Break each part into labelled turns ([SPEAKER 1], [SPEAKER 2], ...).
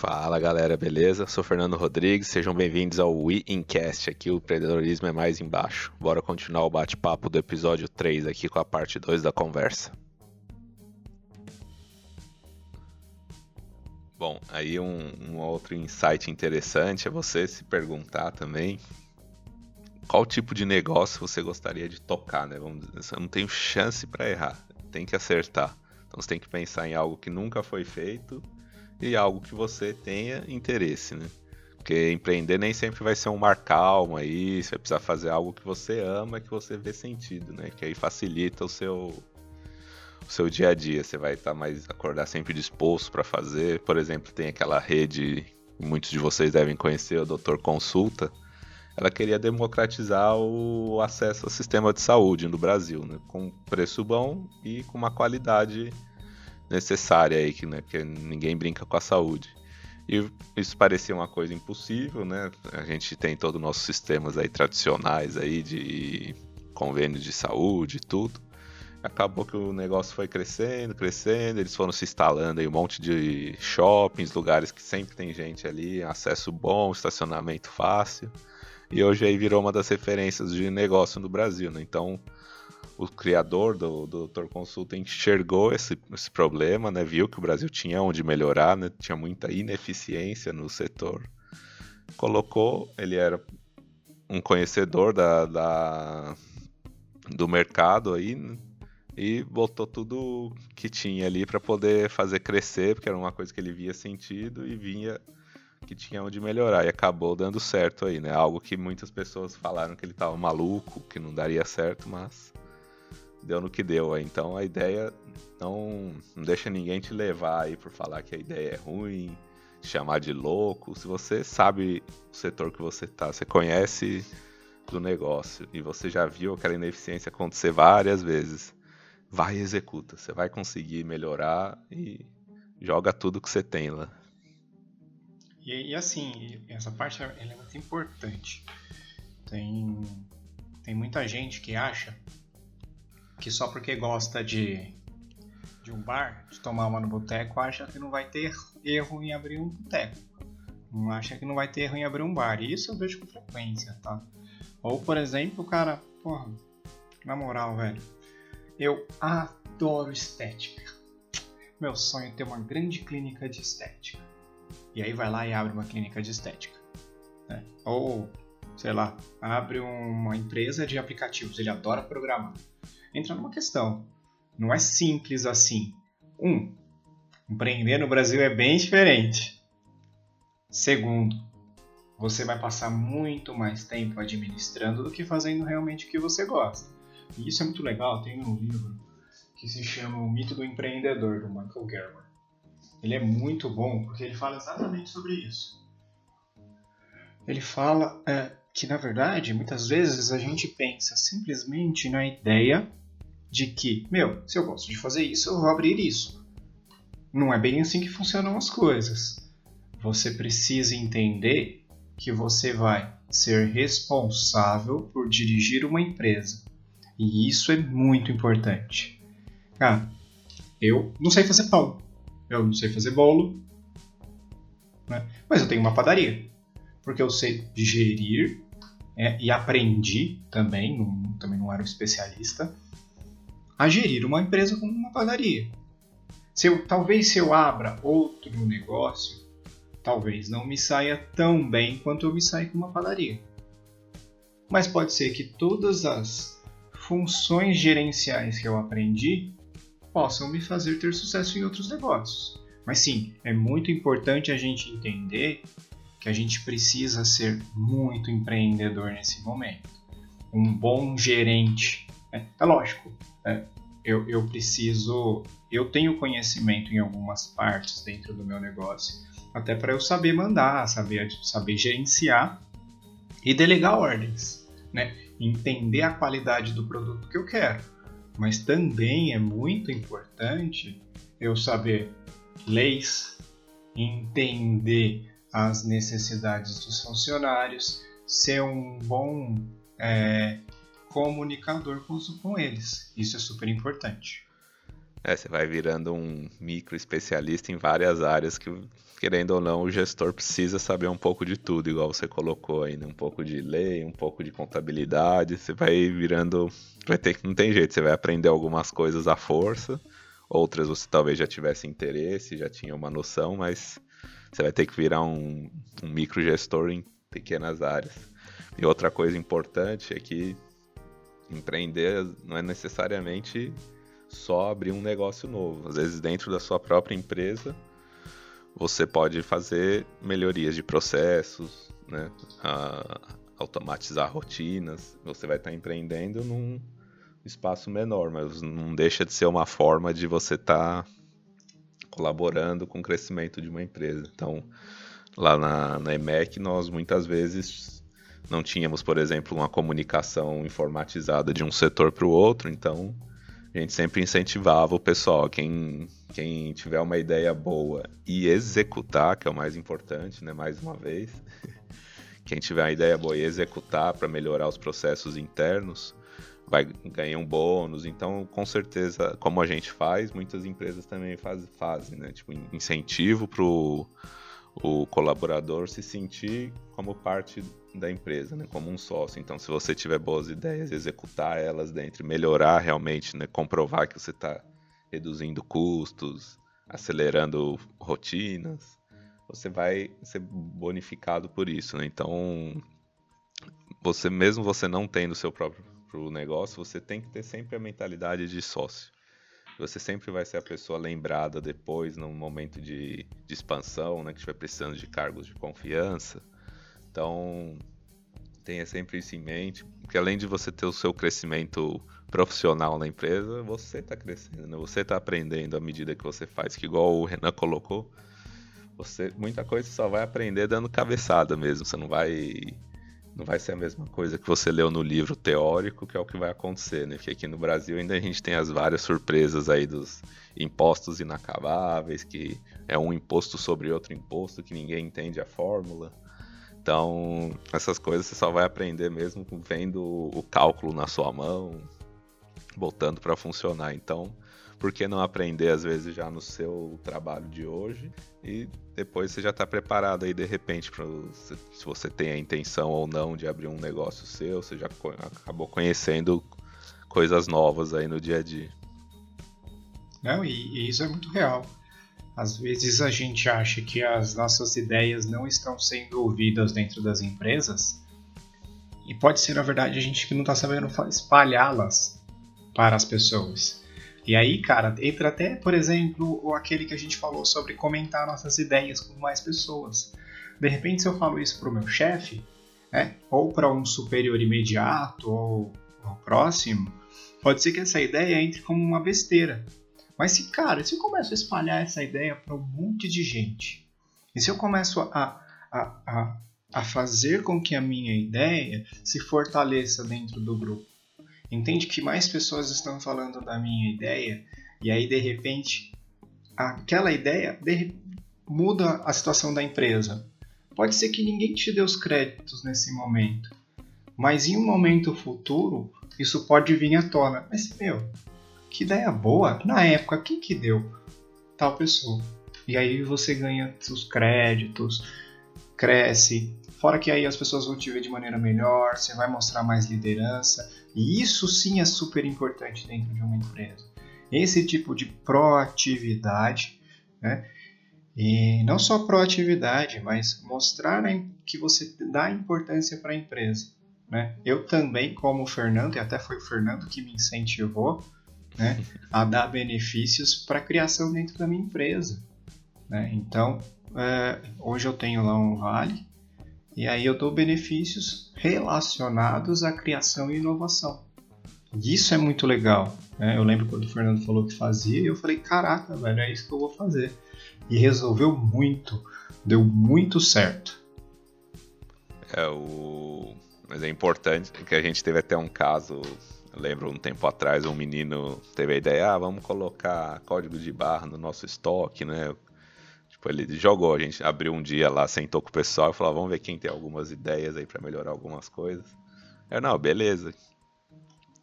[SPEAKER 1] Fala galera, beleza? Sou Fernando Rodrigues, sejam bem-vindos ao We Incast. Aqui o empreendedorismo é mais embaixo. Bora continuar o bate-papo do episódio 3 aqui com a parte 2 da conversa. Bom, aí um, um outro insight interessante é você se perguntar também qual tipo de negócio você gostaria de tocar, né? Vamos dizer, eu não tenho chance para errar, tem que acertar. Então você tem que pensar em algo que nunca foi feito e algo que você tenha interesse, né? Porque empreender nem sempre vai ser um mar calmo aí, você vai precisar fazer algo que você ama, que você vê sentido, né? Que aí facilita o seu o seu dia a dia, você vai estar mais acordar sempre disposto para fazer. Por exemplo, tem aquela rede muitos de vocês devem conhecer, o Doutor Consulta. Ela queria democratizar o acesso ao sistema de saúde no Brasil, né? com preço bom e com uma qualidade necessária aí, que, né, porque ninguém brinca com a saúde. E isso parecia uma coisa impossível, né? A gente tem todos os nossos sistemas aí tradicionais aí de convênios de saúde e tudo. Acabou que o negócio foi crescendo, crescendo, eles foram se instalando aí um monte de shoppings, lugares que sempre tem gente ali, acesso bom, estacionamento fácil. E hoje aí virou uma das referências de negócio no Brasil, né? Então, o criador do, do Doutor Consulta enxergou esse, esse problema, né? viu que o Brasil tinha onde melhorar, né? tinha muita ineficiência no setor. Colocou, ele era um conhecedor da, da do mercado aí, né? e botou tudo que tinha ali para poder fazer crescer, porque era uma coisa que ele via sentido e vinha que tinha onde melhorar e acabou dando certo aí, né? Algo que muitas pessoas falaram que ele estava maluco, que não daria certo, mas deu no que deu. Então a ideia não, não deixa ninguém te levar aí por falar que a ideia é ruim, chamar de louco. Se você sabe o setor que você tá, você conhece do negócio e você já viu aquela ineficiência acontecer várias vezes, vai e executa. Você vai conseguir melhorar e joga tudo que você tem lá.
[SPEAKER 2] E, e assim, essa parte é muito importante. Tem, tem muita gente que acha que só porque gosta de, de um bar, de tomar uma no boteco, acha que não vai ter erro em abrir um boteco. Não acha que não vai ter erro em abrir um bar. E isso eu vejo com frequência, tá? Ou, por exemplo, o cara, porra, na moral, velho, eu adoro estética. Meu sonho é ter uma grande clínica de estética. E aí vai lá e abre uma clínica de estética. Né? Ou, sei lá, abre uma empresa de aplicativos, ele adora programar entra numa questão. Não é simples assim. Um, empreender no Brasil é bem diferente. Segundo, você vai passar muito mais tempo administrando do que fazendo realmente o que você gosta. E isso é muito legal. Tem um livro que se chama O Mito do Empreendedor, do Michael Gerber. Ele é muito bom porque ele fala exatamente sobre isso. Ele fala é, que, na verdade, muitas vezes a gente pensa simplesmente na ideia de que, meu, se eu gosto de fazer isso, eu vou abrir isso. Não é bem assim que funcionam as coisas. Você precisa entender que você vai ser responsável por dirigir uma empresa. E isso é muito importante. Ah, eu não sei fazer pão, eu não sei fazer bolo, né? mas eu tenho uma padaria. Porque eu sei gerir é, e aprendi também, não, também não era um especialista, a gerir uma empresa como uma padaria. Se eu, talvez se eu abra outro negócio, talvez não me saia tão bem quanto eu me saia com uma padaria. Mas pode ser que todas as funções gerenciais que eu aprendi possam me fazer ter sucesso em outros negócios. Mas sim, é muito importante a gente entender que a gente precisa ser muito empreendedor nesse momento. Um bom gerente. É, é lógico, é, eu, eu preciso. Eu tenho conhecimento em algumas partes dentro do meu negócio, até para eu saber mandar, saber, saber gerenciar e delegar ordens, né? entender a qualidade do produto que eu quero. Mas também é muito importante eu saber leis, entender as necessidades dos funcionários, ser um bom é, comunicador com, com eles. Isso é super importante.
[SPEAKER 1] É, você vai virando um micro especialista em várias áreas que, querendo ou não, o gestor precisa saber um pouco de tudo, igual você colocou né? Um pouco de lei, um pouco de contabilidade. Você vai virando. Vai ter. Não tem jeito, você vai aprender algumas coisas à força, outras você talvez já tivesse interesse, já tinha uma noção, mas você vai ter que virar um, um micro gestor em pequenas áreas. E outra coisa importante é que empreender não é necessariamente só abrir um negócio novo. Às vezes, dentro da sua própria empresa, você pode fazer melhorias de processos, né? automatizar rotinas. Você vai estar empreendendo num espaço menor, mas não deixa de ser uma forma de você estar colaborando com o crescimento de uma empresa. Então, lá na, na EMEC, nós muitas vezes não tínhamos, por exemplo, uma comunicação informatizada de um setor para o outro, então a gente sempre incentivava o pessoal, quem, quem tiver uma ideia boa e executar, que é o mais importante, né? Mais uma vez. Quem tiver uma ideia boa e executar para melhorar os processos internos, vai ganhar um bônus. Então, com certeza, como a gente faz, muitas empresas também faz, fazem, né? Tipo, incentivo para o colaborador se sentir como parte da empresa, né, como um sócio. Então, se você tiver boas ideias, executar elas dentro, melhorar realmente, né, comprovar que você está reduzindo custos, acelerando rotinas, você vai ser bonificado por isso. Né? Então, você mesmo você não tendo seu próprio negócio, você tem que ter sempre a mentalidade de sócio. Você sempre vai ser a pessoa lembrada depois, num momento de, de expansão, né, que estiver precisando de cargos de confiança então, tenha sempre isso em mente, porque além de você ter o seu crescimento profissional na empresa, você está crescendo, né? você está aprendendo à medida que você faz, que igual o Renan colocou, você muita coisa você só vai aprender dando cabeçada mesmo, você não vai não vai ser a mesma coisa que você leu no livro teórico, que é o que vai acontecer, né? Porque aqui no Brasil ainda a gente tem as várias surpresas aí dos impostos inacabáveis, que é um imposto sobre outro imposto que ninguém entende a fórmula. Então, essas coisas você só vai aprender mesmo vendo o cálculo na sua mão, botando para funcionar. Então, por que não aprender às vezes já no seu trabalho de hoje e depois você já está preparado aí de repente se você tem a intenção ou não de abrir um negócio seu, você já acabou conhecendo coisas novas aí no dia a dia.
[SPEAKER 2] Não, e, e isso é muito real. Às vezes a gente acha que as nossas ideias não estão sendo ouvidas dentro das empresas, e pode ser, na verdade, a gente que não está sabendo espalhá-las para as pessoas. E aí, cara, entra até, por exemplo, aquele que a gente falou sobre comentar nossas ideias com mais pessoas. De repente, se eu falo isso para o meu chefe, né, ou para um superior imediato, ou, ou próximo, pode ser que essa ideia entre como uma besteira. Mas se, cara, se eu começo a espalhar essa ideia para um monte de gente, e se eu começo a, a, a, a fazer com que a minha ideia se fortaleça dentro do grupo, entende que mais pessoas estão falando da minha ideia, e aí de repente aquela ideia de, muda a situação da empresa. Pode ser que ninguém te dê os créditos nesse momento, mas em um momento futuro isso pode vir à tona. Mas, meu, que ideia boa. Na época, quem que deu? Tal pessoa. E aí você ganha seus créditos, cresce. Fora que aí as pessoas vão te ver de maneira melhor, você vai mostrar mais liderança. E isso sim é super importante dentro de uma empresa. Esse tipo de proatividade, né? E não só proatividade, mas mostrar que você dá importância para a empresa. Né? Eu também, como o Fernando, e até foi o Fernando que me incentivou, né, a dar benefícios para a criação dentro da minha empresa. Né? Então, é, hoje eu tenho lá um vale e aí eu dou benefícios relacionados à criação e inovação. Isso é muito legal. Né? Eu lembro quando o Fernando falou que fazia e eu falei, caraca, velho, é isso que eu vou fazer. E resolveu muito, deu muito certo.
[SPEAKER 1] É o... Mas é importante que a gente teve até um caso eu lembro um tempo atrás um menino teve a ideia, ah, vamos colocar código de barra no nosso estoque, né? Tipo, ele jogou, a gente abriu um dia lá, sentou com o pessoal e falou, ah, vamos ver quem tem algumas ideias aí para melhorar algumas coisas. Eu, não, beleza.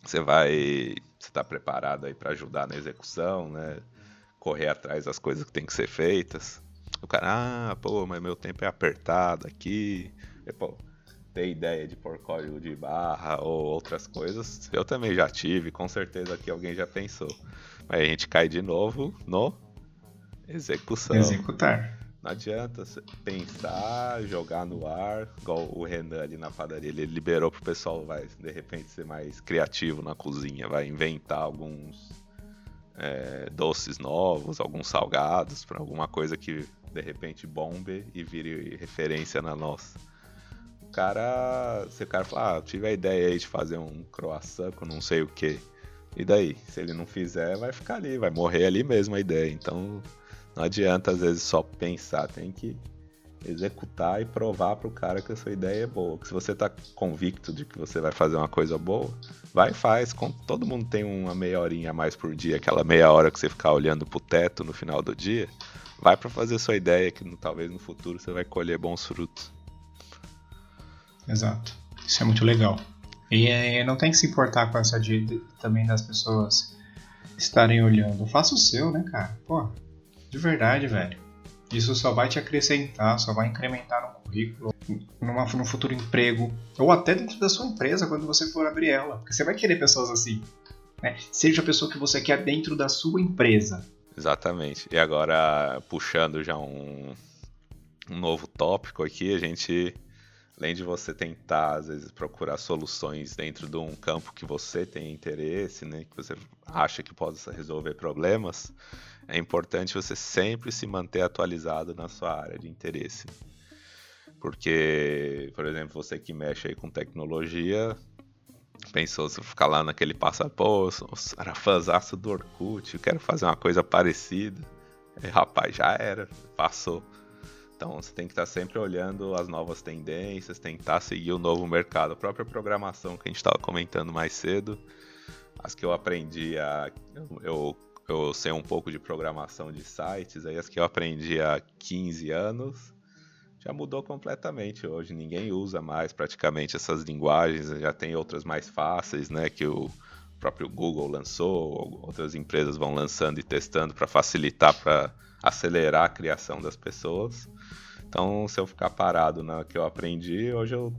[SPEAKER 1] Você vai, você está preparado aí para ajudar na execução, né? Correr atrás das coisas que tem que ser feitas. O cara, ah, pô, mas meu tempo é apertado aqui. E, pô, ter ideia de pôr código de barra ou outras coisas, eu também já tive, com certeza que alguém já pensou. Mas a gente cai de novo no execução.
[SPEAKER 2] Executar.
[SPEAKER 1] Não adianta pensar, jogar no ar, igual o Renan ali na padaria, ele liberou pro pessoal, vai, de repente, ser mais criativo na cozinha, vai inventar alguns é, doces novos, alguns salgados, para alguma coisa que de repente bombe e vire referência na nossa. O cara, se o cara falar, ah, tive a ideia aí de fazer um croissant com não sei o que, e daí? Se ele não fizer, vai ficar ali, vai morrer ali mesmo a ideia. Então não adianta às vezes só pensar, tem que executar e provar para o cara que a sua ideia é boa. Que se você está convicto de que você vai fazer uma coisa boa, vai e faz. Todo mundo tem uma meia horinha a mais por dia, aquela meia hora que você ficar olhando pro teto no final do dia. Vai para fazer sua ideia, que talvez no futuro você vai colher bons frutos.
[SPEAKER 2] Exato. Isso é muito legal. E é, não tem que se importar com essa de, também das pessoas estarem olhando. Faça o seu, né, cara? Pô, de verdade, velho. Isso só vai te acrescentar, só vai incrementar no currículo, numa, no futuro emprego, ou até dentro da sua empresa quando você for abrir ela. Porque você vai querer pessoas assim. Né? Seja a pessoa que você quer dentro da sua empresa.
[SPEAKER 1] Exatamente. E agora, puxando já um, um novo tópico aqui, a gente, além de você tentar, às vezes, procurar soluções dentro de um campo que você tem interesse, né, que você acha que possa resolver problemas, é importante você sempre se manter atualizado na sua área de interesse. Porque, por exemplo, você que mexe aí com tecnologia, pensou se ficar lá naquele passa, pô, era fãzaço do Orkut, eu quero fazer uma coisa parecida. E, rapaz, já era, passou. Então você tem que estar sempre olhando as novas tendências, tentar seguir o novo mercado. A própria programação que a gente estava comentando mais cedo, as que eu aprendi a. Eu sei um pouco de programação de sites, aí as que eu aprendi há 15 anos já mudou completamente hoje. Ninguém usa mais praticamente essas linguagens, já tem outras mais fáceis, né, que o próprio Google lançou, outras empresas vão lançando e testando para facilitar, para acelerar a criação das pessoas. Então, se eu ficar parado na que eu aprendi, hoje eu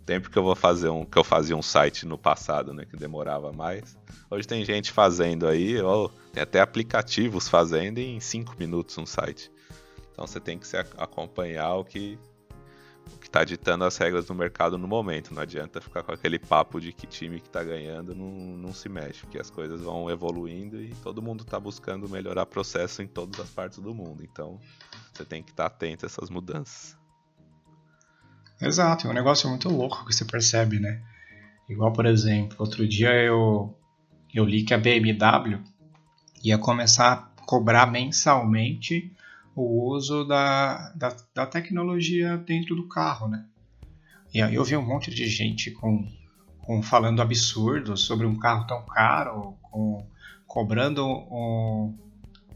[SPEAKER 1] tempo que eu vou fazer um que eu fazia um site no passado, né, que demorava mais. Hoje tem gente fazendo aí, ou tem até aplicativos fazendo em 5 minutos um site. Então você tem que se acompanhar o que o que está ditando as regras do mercado no momento. Não adianta ficar com aquele papo de que time que está ganhando não, não se mexe, porque as coisas vão evoluindo e todo mundo está buscando melhorar processo em todas as partes do mundo. Então você tem que estar tá atento a essas mudanças.
[SPEAKER 2] Exato, é um negócio muito louco que você percebe, né? Igual, por exemplo, outro dia eu, eu li que a BMW ia começar a cobrar mensalmente o uso da, da, da tecnologia dentro do carro, né? E aí eu vi um monte de gente com, com falando absurdos sobre um carro tão caro, com, cobrando um,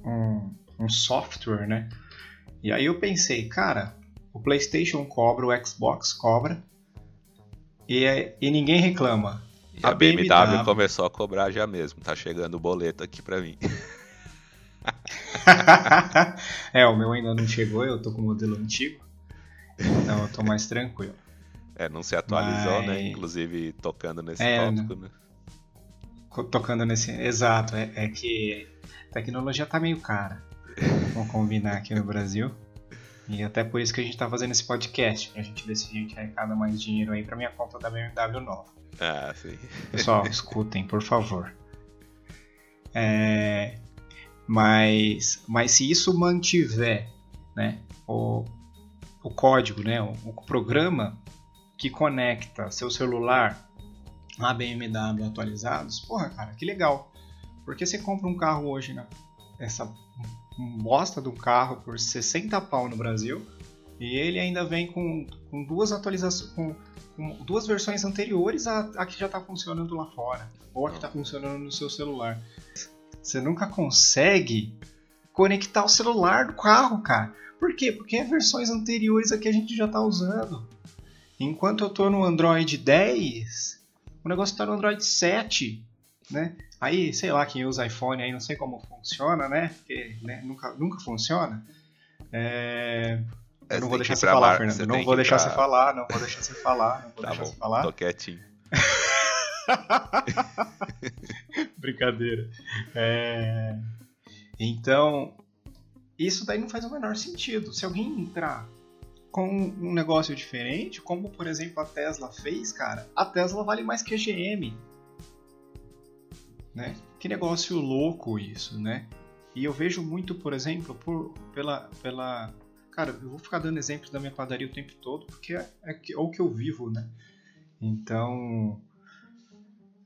[SPEAKER 2] um, um software, né? E aí eu pensei, cara, o PlayStation cobra, o Xbox cobra e, e ninguém reclama.
[SPEAKER 1] E a, a BMW, BMW, começou a cobrar já mesmo, tá chegando o boleto aqui pra mim.
[SPEAKER 2] é, o meu ainda não chegou, eu tô com o modelo antigo, então eu tô mais tranquilo.
[SPEAKER 1] É, não se atualizou, né? Mas... né? Inclusive tocando nesse é, tópico, né?
[SPEAKER 2] Tocando nesse. Exato, é, é que a tecnologia tá meio cara. Vamos combinar aqui no Brasil. E até por isso que a gente tá fazendo esse podcast, pra gente ver se a gente arrecada mais dinheiro aí pra minha conta da BMW nova.
[SPEAKER 1] Ah, sim.
[SPEAKER 2] Pessoal, escutem, por favor. É, mas, mas se isso mantiver né, o, o código, né, o, o programa que conecta seu celular a BMW atualizados, porra, cara, que legal. Porque você compra um carro hoje, né, essa bosta de um carro por 60 pau no Brasil. E ele ainda vem com, com duas atualizações, com, com, duas versões anteriores à, à que já está funcionando lá fora, ou a que está funcionando no seu celular. Você nunca consegue conectar o celular do carro, cara. Por quê? Porque é versões anteriores a que a gente já está usando. Enquanto eu estou no Android 10, o negócio está no Android 7. Né? Aí, sei lá, quem usa iPhone aí, não sei como funciona, né? Porque né, nunca, nunca funciona. É...
[SPEAKER 1] É,
[SPEAKER 2] Eu não vou deixar você falar, Fernando.
[SPEAKER 1] você
[SPEAKER 2] não vou deixar
[SPEAKER 1] pra-
[SPEAKER 2] você falar, não vou deixar você falar, não vou
[SPEAKER 1] Tá
[SPEAKER 2] deixar
[SPEAKER 1] bom,
[SPEAKER 2] você falar.
[SPEAKER 1] tô quietinho.
[SPEAKER 2] Brincadeira. É, Então, isso daí não faz o menor sentido. Se alguém entrar com um negócio diferente, como por exemplo a Tesla fez, cara, a Tesla vale mais que a GM. Né? Que negócio louco isso, né? E eu vejo muito, por exemplo, por, pela, pela. Cara, eu vou ficar dando exemplos da minha padaria o tempo todo, porque é, é é o que eu vivo, né? Então,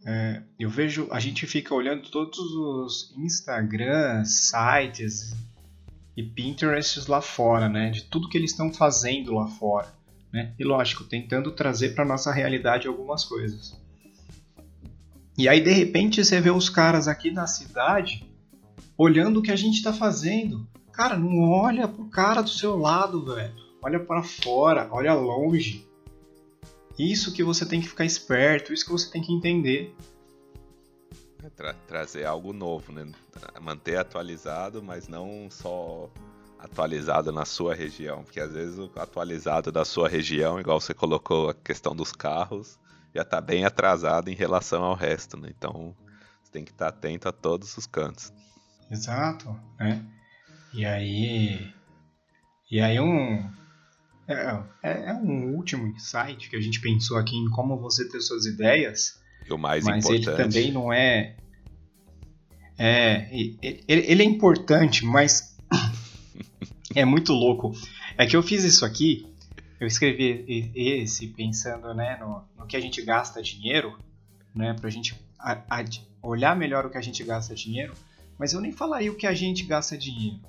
[SPEAKER 2] é, eu vejo, a gente fica olhando todos os Instagram, sites e Pinterests lá fora, né? De tudo que eles estão fazendo lá fora, né? E lógico, tentando trazer para nossa realidade algumas coisas. E aí de repente você vê os caras aqui na cidade olhando o que a gente está fazendo. Cara, não olha pro cara do seu lado, velho. Olha para fora, olha longe. Isso que você tem que ficar esperto, isso que você tem que entender.
[SPEAKER 1] É tra- trazer algo novo, né? Manter atualizado, mas não só atualizado na sua região, porque às vezes o atualizado da sua região, igual você colocou a questão dos carros, já está bem atrasado em relação ao resto, né? Então você tem que estar atento a todos os cantos.
[SPEAKER 2] Exato, né? E aí. E aí um. É, é- é um último insight que a gente pensou aqui em como você ter suas ideias,
[SPEAKER 1] E o mais
[SPEAKER 2] mas ele
[SPEAKER 1] importante,
[SPEAKER 2] também não é. É. Ele, ele é importante, mas é muito louco. É que eu fiz isso aqui, eu escrevi esse pensando né, no, no que a gente gasta dinheiro, né, gente a- a- olhar melhor o que a gente gasta dinheiro, mas eu nem falaria o que a gente gasta dinheiro.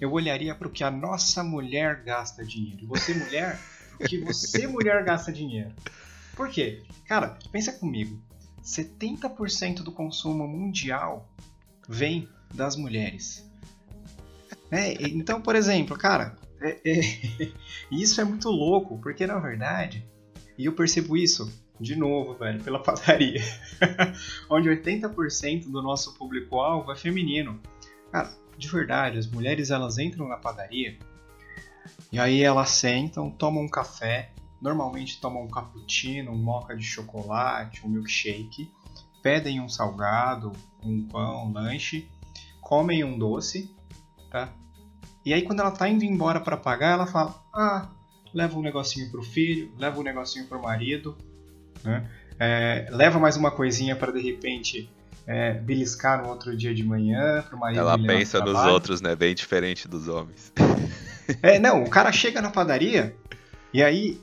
[SPEAKER 2] Eu olharia para o que a nossa mulher gasta dinheiro. E você, mulher, o que você, mulher, gasta dinheiro. Por quê? Cara, pensa comigo. 70% do consumo mundial vem das mulheres. É, então, por exemplo, cara, é- é- isso é muito louco, porque na verdade, e eu percebo isso de novo, velho, pela padaria, onde 80% do nosso público-alvo é feminino. Cara, de verdade, as mulheres elas entram na padaria e aí elas sentam, tomam um café, normalmente tomam um cappuccino, um moca de chocolate, um milkshake, pedem um salgado, um pão, um lanche, comem um doce, tá? E aí quando ela tá indo embora para pagar, ela fala: "Ah, leva um negocinho pro filho, leva um negocinho pro marido, né? É, leva mais uma coisinha para de repente é, beliscar no outro dia de manhã pro marido
[SPEAKER 1] ela pensa nos
[SPEAKER 2] trabalho."
[SPEAKER 1] outros, né? Bem diferente dos homens.
[SPEAKER 2] É, não, o cara chega na padaria e aí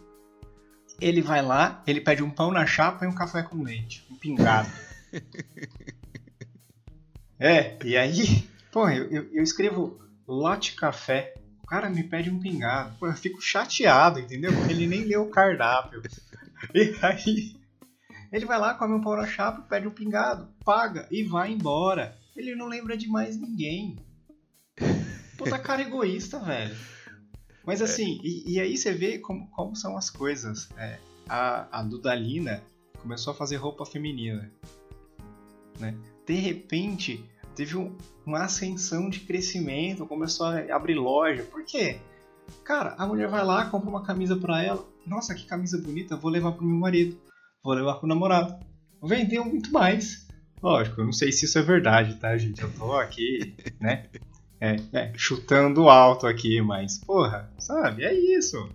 [SPEAKER 2] ele vai lá, ele pede um pão na chapa e um café com leite, um pingado. É, e aí, pô, eu, eu, eu escrevo lote café, o cara me pede um pingado. Pô, eu fico chateado, entendeu? Porque ele nem leu o cardápio. E aí, ele vai lá, come um pão na chapa, pede um pingado, paga e vai embora. Ele não lembra de mais ninguém. Puta cara egoísta, velho. Mas assim, e, e aí você vê como, como são as coisas. É, a, a Dudalina começou a fazer roupa feminina. Né? De repente, teve um- uma ascensão de crescimento, começou a abrir loja. Por quê? Cara, a mulher vai lá, compra uma camisa pra ela. Nossa, que camisa bonita, vou levar pro meu marido. Vou levar pro namorado. Vendeu muito mais. Lógico, eu não sei se isso é verdade, tá, gente? Eu tô aqui, né? É, é, chutando alto aqui, mas, porra, sabe? É isso.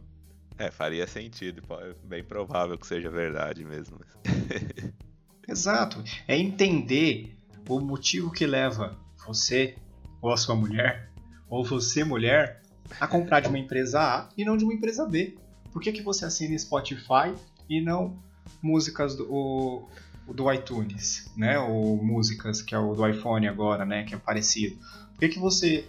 [SPEAKER 1] É, faria sentido, é bem provável que seja verdade mesmo.
[SPEAKER 2] Exato. É entender o motivo que leva você, ou a sua mulher, ou você, mulher, a comprar de uma empresa A e não de uma empresa B. Por que, que você assina Spotify e não músicas do, o- do iTunes, né? Ou músicas que é o do iPhone agora, né? Que é parecido. Por que, que você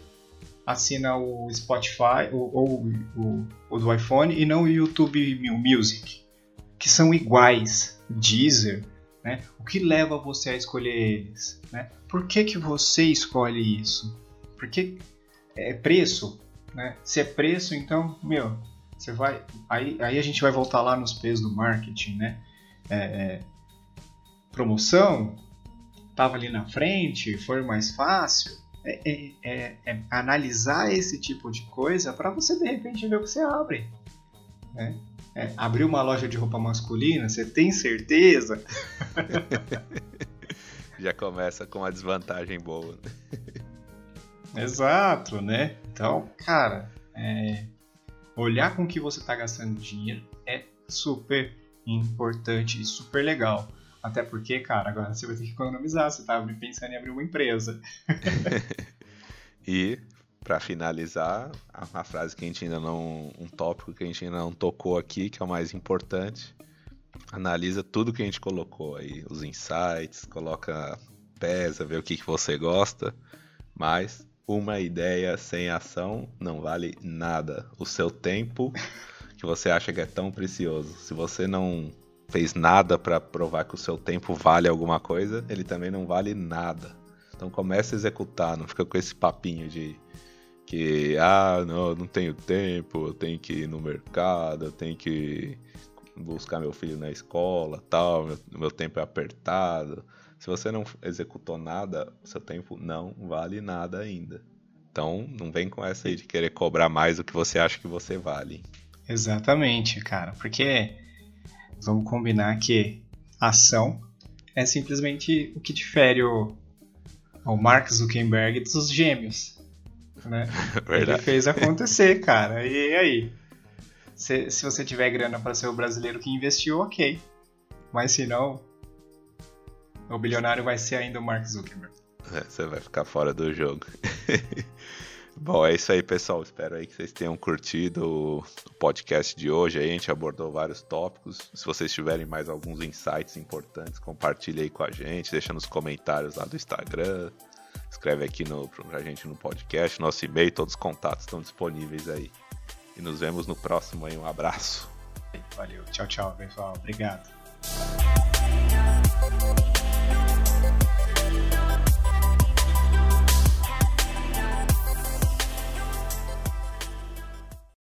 [SPEAKER 2] assina o Spotify ou, ou o, o do iPhone e não o YouTube Music? Que são iguais. Deezer, né? O que leva você a escolher eles? Né? Por que, que você escolhe isso? Porque é preço, né? Se é preço, então, meu, você vai. Aí, aí a gente vai voltar lá nos P's do marketing, né? É, é, promoção, estava ali na frente, foi mais fácil. É, é, é, é analisar esse tipo de coisa para você de repente ver o que você abre. Né? É, abrir uma loja de roupa masculina, você tem certeza?
[SPEAKER 1] Já começa com uma desvantagem boa.
[SPEAKER 2] Exato, né? Então, cara, é, olhar com que você está gastando dinheiro é super importante e super legal. Até porque, cara, agora você vai ter que economizar, você tá pensando em abrir uma empresa.
[SPEAKER 1] e, para finalizar, uma frase que a gente ainda não. um tópico que a gente ainda não tocou aqui, que é o mais importante. Analisa tudo que a gente colocou aí, os insights, coloca, pesa, vê o que, que você gosta, mas uma ideia sem ação não vale nada. O seu tempo que você acha que é tão precioso, se você não fez nada para provar que o seu tempo vale alguma coisa, ele também não vale nada. Então comece a executar, não fica com esse papinho de que ah, não, não tenho tempo, eu tenho que ir no mercado, eu tenho que buscar meu filho na escola, tal, meu, meu tempo é apertado. Se você não executou nada, seu tempo não vale nada ainda. Então, não vem com essa aí de querer cobrar mais do que você acha que você vale.
[SPEAKER 2] Exatamente, cara, porque vamos combinar que ação é simplesmente o que difere o, o Mark Zuckerberg dos gêmeos. Né? Ele fez acontecer, cara. E aí? Se, se você tiver grana para ser o brasileiro que investiu, ok. Mas se não, o bilionário vai ser ainda o Mark Zuckerberg.
[SPEAKER 1] É, você vai ficar fora do jogo. Bom, é isso aí, pessoal. Espero aí que vocês tenham curtido o podcast de hoje. Aí a gente abordou vários tópicos. Se vocês tiverem mais alguns insights importantes, compartilhe aí com a gente, deixa nos comentários lá do Instagram, escreve aqui no, pra gente no podcast, nosso e-mail, todos os contatos estão disponíveis aí. E nos vemos no próximo aí. Um abraço.
[SPEAKER 2] Valeu, tchau, tchau, pessoal. Obrigado.